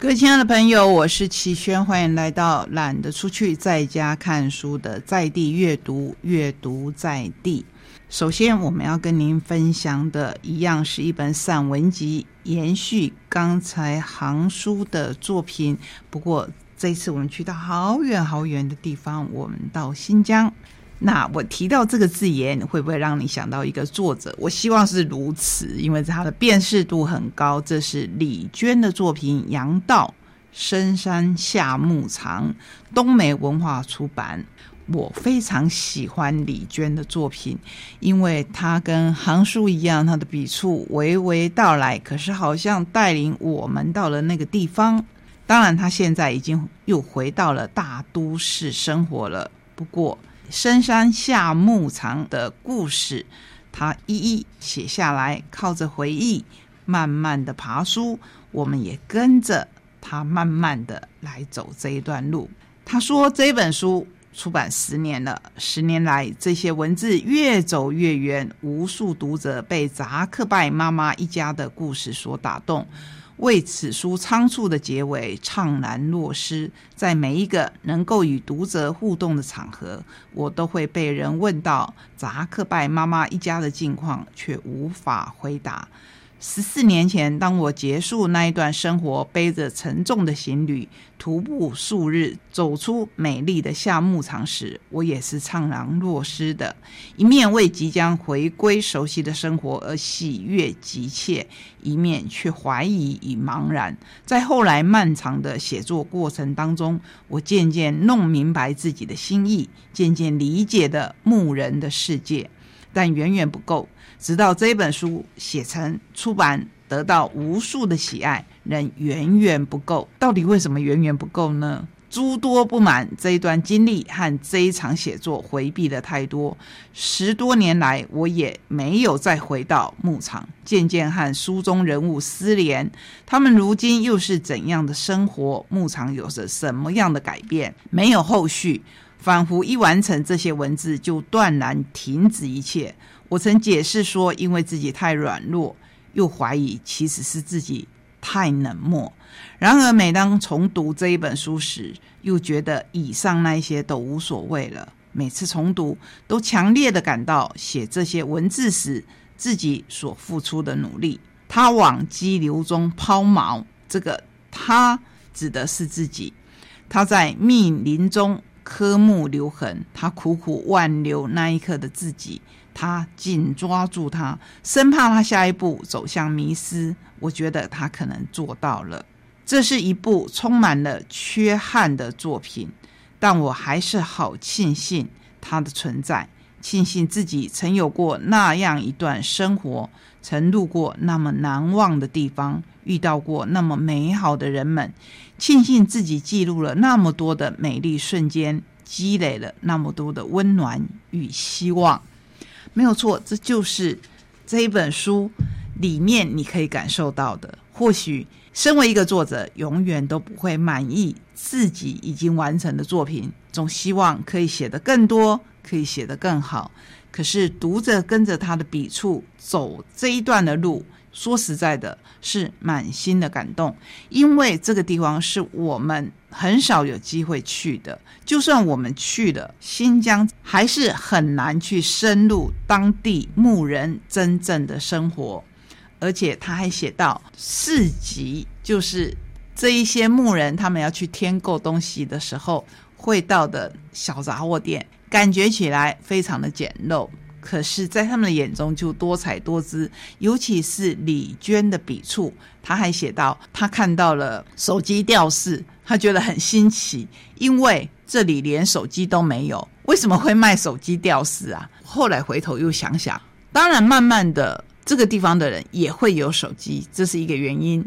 各位亲爱的朋友，我是齐轩，欢迎来到懒得出去在家看书的在地阅读，阅读在地。首先，我们要跟您分享的一样是一本散文集，延续刚才行书的作品。不过这一次我们去到好远好远的地方，我们到新疆。那我提到这个字眼，会不会让你想到一个作者？我希望是如此，因为他的辨识度很高。这是李娟的作品《杨道深山下牧场》，东梅文化出版。我非常喜欢李娟的作品，因为她跟行书一样，她的笔触娓娓道来，可是好像带领我们到了那个地方。当然，她现在已经又回到了大都市生活了。不过，深山下牧场的故事，他一一写下来，靠着回忆，慢慢的爬书，我们也跟着他慢慢的来走这一段路。他说这本书出版十年了，十年来这些文字越走越远，无数读者被扎克拜妈妈一家的故事所打动。为此书仓促的结尾怅然若失，在每一个能够与读者互动的场合，我都会被人问到扎克拜妈妈一家的近况，却无法回答。十四年前，当我结束那一段生活，背着沉重的行李，徒步数日，走出美丽的夏牧场时，我也是怅然若失的。一面为即将回归熟悉的生活而喜悦急切，一面却怀疑与茫然。在后来漫长的写作过程当中，我渐渐弄明白自己的心意，渐渐理解的牧人的世界，但远远不够。直到这本书写成出版，得到无数的喜爱，仍远远不够。到底为什么远远不够呢？诸多不满这一段经历和这一场写作回避的太多。十多年来，我也没有再回到牧场，渐渐和书中人物失联。他们如今又是怎样的生活？牧场有着什么样的改变？没有后续，仿佛一完成这些文字，就断然停止一切。我曾解释说，因为自己太软弱，又怀疑其实是自己太冷漠。然而，每当重读这一本书时，又觉得以上那些都无所谓了。每次重读，都强烈的感到写这些文字时自己所付出的努力。他往激流中抛锚，这个他指的是自己。他在密林中刻木留痕，他苦苦挽留那一刻的自己。他紧抓住他，生怕他下一步走向迷失。我觉得他可能做到了。这是一部充满了缺憾的作品，但我还是好庆幸它的存在，庆幸自己曾有过那样一段生活，曾路过那么难忘的地方，遇到过那么美好的人们，庆幸自己记录了那么多的美丽瞬间，积累了那么多的温暖与希望。没有错，这就是这一本书里面你可以感受到的。或许，身为一个作者，永远都不会满意自己已经完成的作品，总希望可以写得更多，可以写得更好。可是，读者跟着他的笔触走这一段的路。说实在的，是满心的感动，因为这个地方是我们很少有机会去的。就算我们去了新疆，还是很难去深入当地牧人真正的生活。而且他还写到市集，就是这一些牧人他们要去添购东西的时候会到的小杂货店，感觉起来非常的简陋。可是，在他们的眼中就多彩多姿，尤其是李娟的笔触，他还写到他看到了手机吊饰，他觉得很新奇，因为这里连手机都没有，为什么会卖手机吊饰啊？后来回头又想想，当然，慢慢的这个地方的人也会有手机，这是一个原因。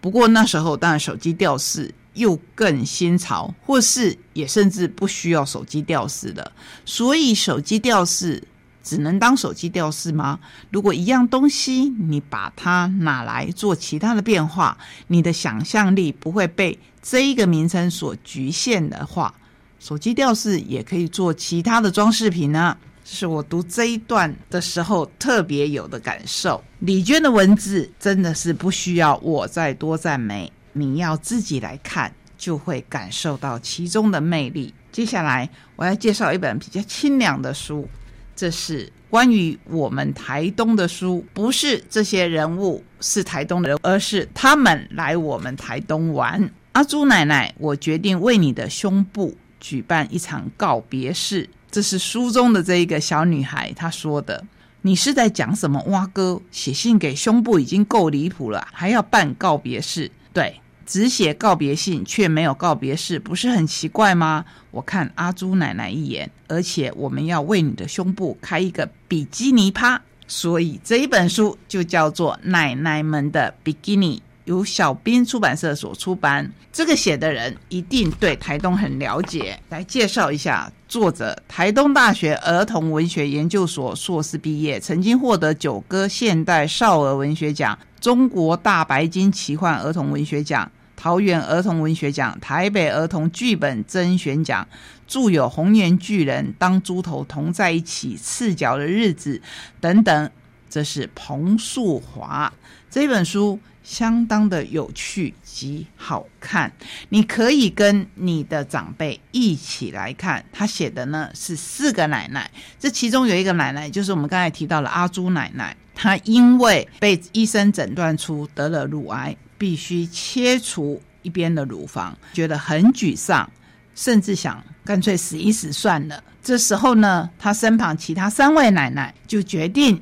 不过那时候，当然手机吊饰又更新潮，或是也甚至不需要手机吊饰的，所以手机吊饰。只能当手机吊饰吗？如果一样东西你把它拿来做其他的变化，你的想象力不会被这一个名称所局限的话，手机吊饰也可以做其他的装饰品呢。这是我读这一段的时候特别有的感受。李娟的文字真的是不需要我再多赞美。你要自己来看，就会感受到其中的魅力。接下来，我要介绍一本比较清凉的书，这是关于我们台东的书，不是这些人物是台东人，而是他们来我们台东玩。阿朱奶奶，我决定为你的胸部举办一场告别式。这是书中的这一个小女孩她说的。你是在讲什么？蛙哥写信给胸部已经够离谱了，还要办告别式？对，只写告别信却没有告别式，不是很奇怪吗？我看阿朱奶奶一眼，而且我们要为你的胸部开一个比基尼趴，所以这一本书就叫做《奶奶们的比基尼》。由小兵出版社所出版，这个写的人一定对台东很了解。来介绍一下作者：台东大学儿童文学研究所硕士毕业，曾经获得九歌现代少儿文学奖、中国大白金奇幻儿童文学奖、桃园儿童文学奖、台北儿童剧本甄选奖，著有《红颜巨人》《当猪头同在一起》《赤脚的日子》等等。这是彭树华这本书。相当的有趣及好看，你可以跟你的长辈一起来看。他写的呢是四个奶奶，这其中有一个奶奶就是我们刚才提到的阿朱奶奶。她因为被医生诊断出得了乳癌，必须切除一边的乳房，觉得很沮丧，甚至想干脆死一死算了。这时候呢，她身旁其他三位奶奶就决定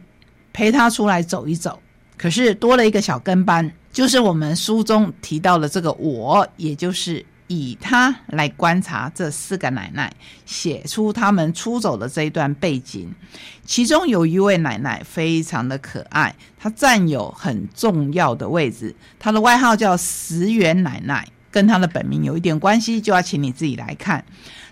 陪她出来走一走。可是多了一个小跟班，就是我们书中提到的这个我，也就是以他来观察这四个奶奶，写出他们出走的这一段背景。其中有一位奶奶非常的可爱，她占有很重要的位置，她的外号叫石原奶奶。跟她的本名有一点关系，就要请你自己来看。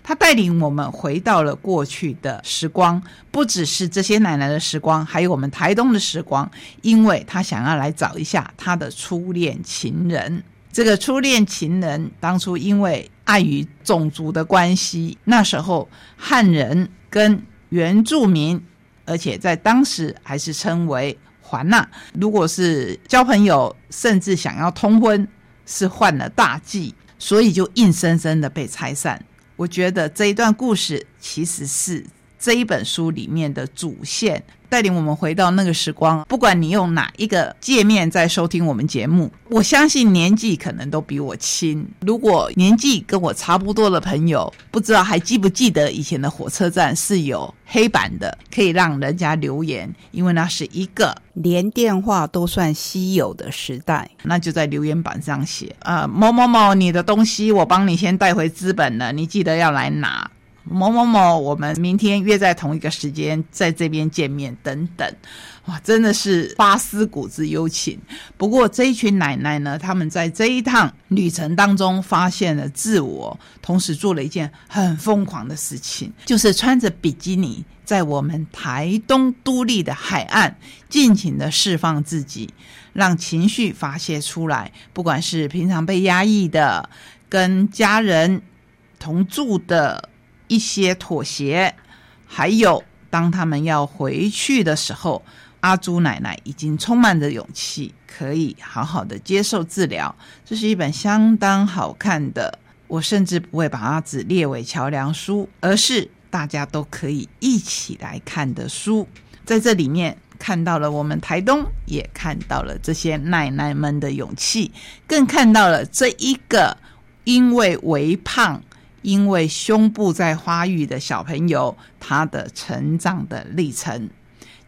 他带领我们回到了过去的时光，不只是这些奶奶的时光，还有我们台东的时光。因为他想要来找一下他的初恋情人。这个初恋情人当初因为碍于种族的关系，那时候汉人跟原住民，而且在当时还是称为环纳。如果是交朋友，甚至想要通婚。是犯了大忌，所以就硬生生的被拆散。我觉得这一段故事其实是这一本书里面的主线。带领我们回到那个时光，不管你用哪一个界面在收听我们节目，我相信年纪可能都比我轻。如果年纪跟我差不多的朋友，不知道还记不记得以前的火车站是有黑板的，可以让人家留言，因为那是一个连电话都算稀有的时代。那就在留言板上写啊，某某某，你的东西我帮你先带回资本了，你记得要来拿。某某某，我们明天约在同一个时间在这边见面，等等，哇，真的是发思古之幽情。不过这一群奶奶呢，他们在这一趟旅程当中发现了自我，同时做了一件很疯狂的事情，就是穿着比基尼在我们台东都立的海岸尽情的释放自己，让情绪发泄出来。不管是平常被压抑的，跟家人同住的。一些妥协，还有当他们要回去的时候，阿朱奶奶已经充满着勇气，可以好好的接受治疗。这是一本相当好看的，我甚至不会把它只列为桥梁书，而是大家都可以一起来看的书。在这里面看到了我们台东，也看到了这些奶奶们的勇气，更看到了这一个因为微胖。因为胸部在发育的小朋友，他的成长的历程，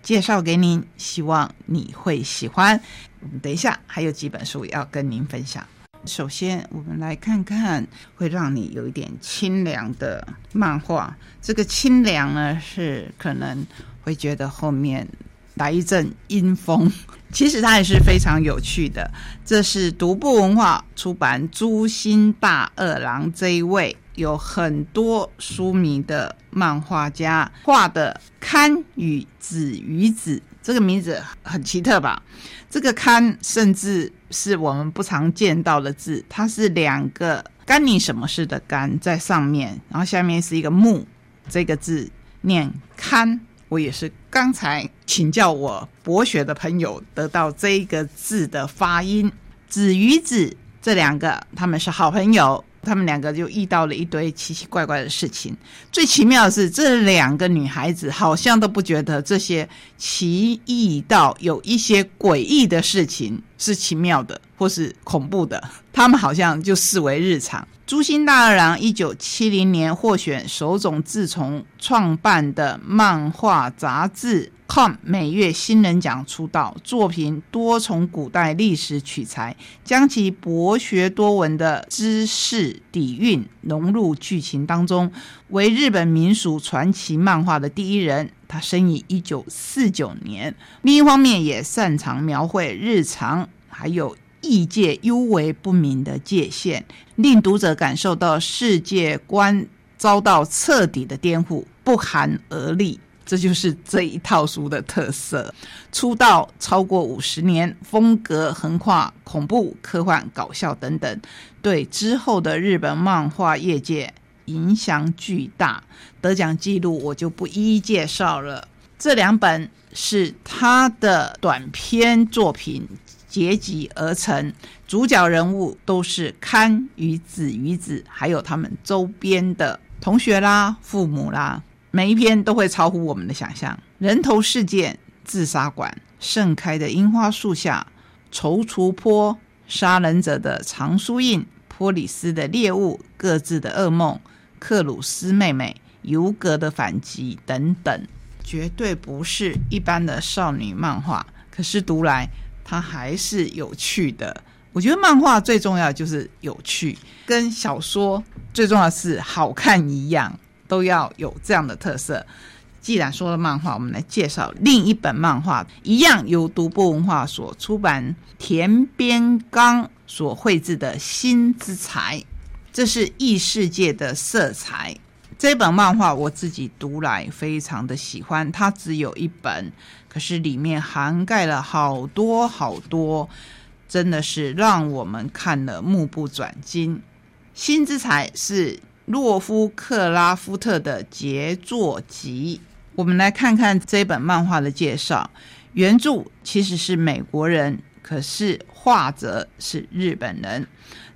介绍给您，希望你会喜欢。我们等一下还有几本书要跟您分享。首先，我们来看看会让你有一点清凉的漫画。这个清凉呢，是可能会觉得后面来一阵阴风，其实它也是非常有趣的。这是独步文化出版朱心大二郎这一位。有很多书迷的漫画家画的“堪与子与子”这个名字很奇特吧？这个“堪”甚至是我们不常见到的字，它是两个“干你什么事”的“干”在上面，然后下面是一个“木”这个字念“堪”。我也是刚才请教我博学的朋友得到这一个字的发音，“子与子”。这两个他们是好朋友。他们两个就遇到了一堆奇奇怪怪的事情。最奇妙的是，这两个女孩子好像都不觉得这些奇异到有一些诡异的事情是奇妙的或是恐怖的，他们好像就视为日常。朱星大二郎一九七零年获选首种自从创办的漫画杂志《Com》每月新人奖出道，作品多从古代历史取材，将其博学多闻的知识底蕴融入剧情当中，为日本民俗传奇漫画的第一人。他生于一九四九年，另一方面也擅长描绘日常，还有。异界幽微不明的界限，令读者感受到世界观遭到彻底的颠覆，不寒而栗。这就是这一套书的特色。出道超过五十年，风格横跨恐怖、科幻、搞笑等等，对之后的日本漫画业界影响巨大。得奖记录我就不一一介绍了。这两本是他的短篇作品。结集而成，主角人物都是堪与子与子，还有他们周边的同学啦、父母啦，每一篇都会超乎我们的想象。人头事件、自杀馆、盛开的樱花树下、踌躇坡、杀人者的藏书印、波里斯的猎物、各自的噩梦、克鲁斯妹妹、尤格的反击等等，绝对不是一般的少女漫画。可是读来。它还是有趣的。我觉得漫画最重要就是有趣，跟小说最重要是好看一样，都要有这样的特色。既然说了漫画，我们来介绍另一本漫画，一样由独步文化所出版，田边刚所绘制的《新之才》，这是异世界的色彩。这本漫画我自己读来非常的喜欢，它只有一本。可是里面涵盖了好多好多，真的是让我们看了目不转睛。《新之才》是洛夫克拉夫特的杰作集。我们来看看这本漫画的介绍。原著其实是美国人，可是画者是日本人。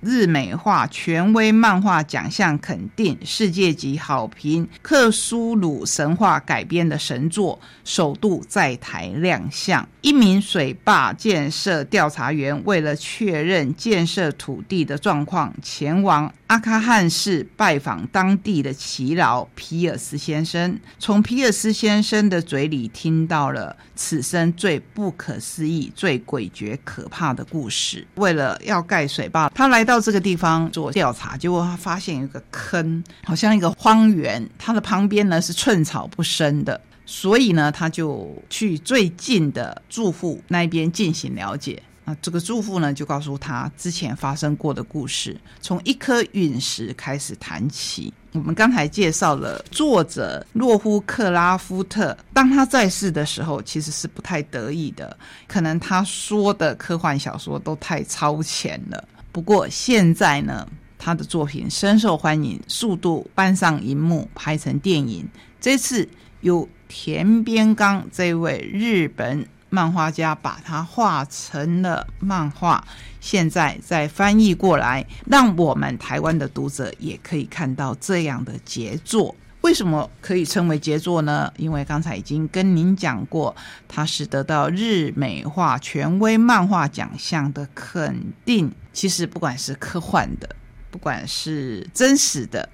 日美画权威漫画奖项肯定，世界级好评，克苏鲁神话改编的神作，首度在台亮相。一名水坝建设调查员为了确认建设土地的状况，前往阿卡汉市拜访当地的耆老皮尔斯先生。从皮尔斯先生的嘴里听到了此生最不可思议、最诡谲可怕的故事。为了要盖水坝，他来到这个地方做调查，结果他发现一个坑，好像一个荒原，它的旁边呢是寸草不生的。所以呢，他就去最近的住户那边进行了解。啊，这个住户呢就告诉他之前发生过的故事，从一颗陨石开始谈起。我们刚才介绍了作者洛夫克拉夫特，当他在世的时候，其实是不太得意的，可能他说的科幻小说都太超前了。不过现在呢，他的作品深受欢迎，速度搬上荧幕，拍成电影。这次有。田边刚这位日本漫画家把它画成了漫画，现在再翻译过来，让我们台湾的读者也可以看到这样的杰作。为什么可以称为杰作呢？因为刚才已经跟您讲过，它是得到日美画权威漫画奖项的肯定。其实不管是科幻的，不管是真实的，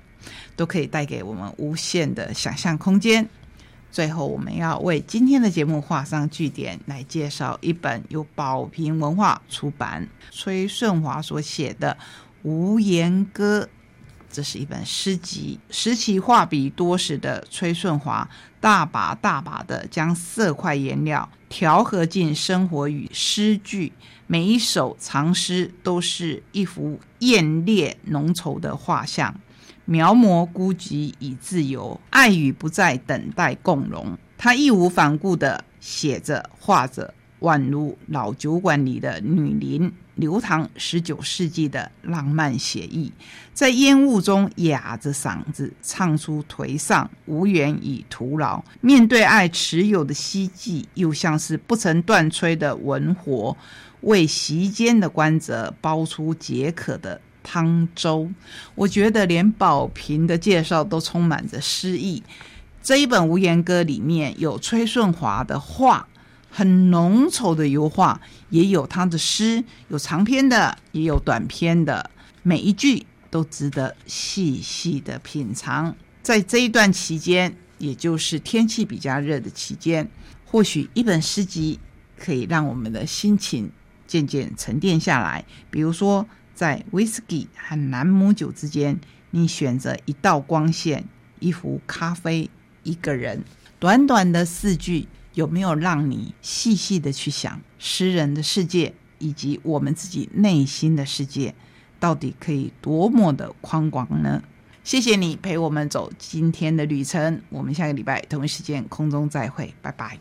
都可以带给我们无限的想象空间。最后，我们要为今天的节目画上句点，来介绍一本由宝瓶文化出版、崔顺华所写的《无言歌》。这是一本诗集，时期画笔多时的崔顺华，大把大把的将色块颜料调和进生活与诗句，每一首长诗都是一幅艳烈浓稠的画像。描摹孤寂与自由，爱与不再等待共荣。他义无反顾地写着、画着，宛如老酒馆里的女伶流淌十九世纪的浪漫写意，在烟雾中哑着嗓子唱出颓丧、无缘与徒劳。面对爱持有的希冀，又像是不曾断炊的文火，为席间的观者煲出解渴的汤粥。我觉得连宝瓶的介绍都充满着诗意。这一本《无言歌》里面有崔顺华的画。很浓稠的油画，也有他的诗，有长篇的，也有短篇的，每一句都值得细细的品尝。在这一段期间，也就是天气比较热的期间，或许一本诗集可以让我们的心情渐渐沉淀下来。比如说，在威士忌和朗姆酒之间，你选择一道光线、一壶咖啡、一个人，短短的四句。有没有让你细细的去想诗人的世界，以及我们自己内心的世界，到底可以多么的宽广呢？谢谢你陪我们走今天的旅程，我们下个礼拜同一时间空中再会，拜拜。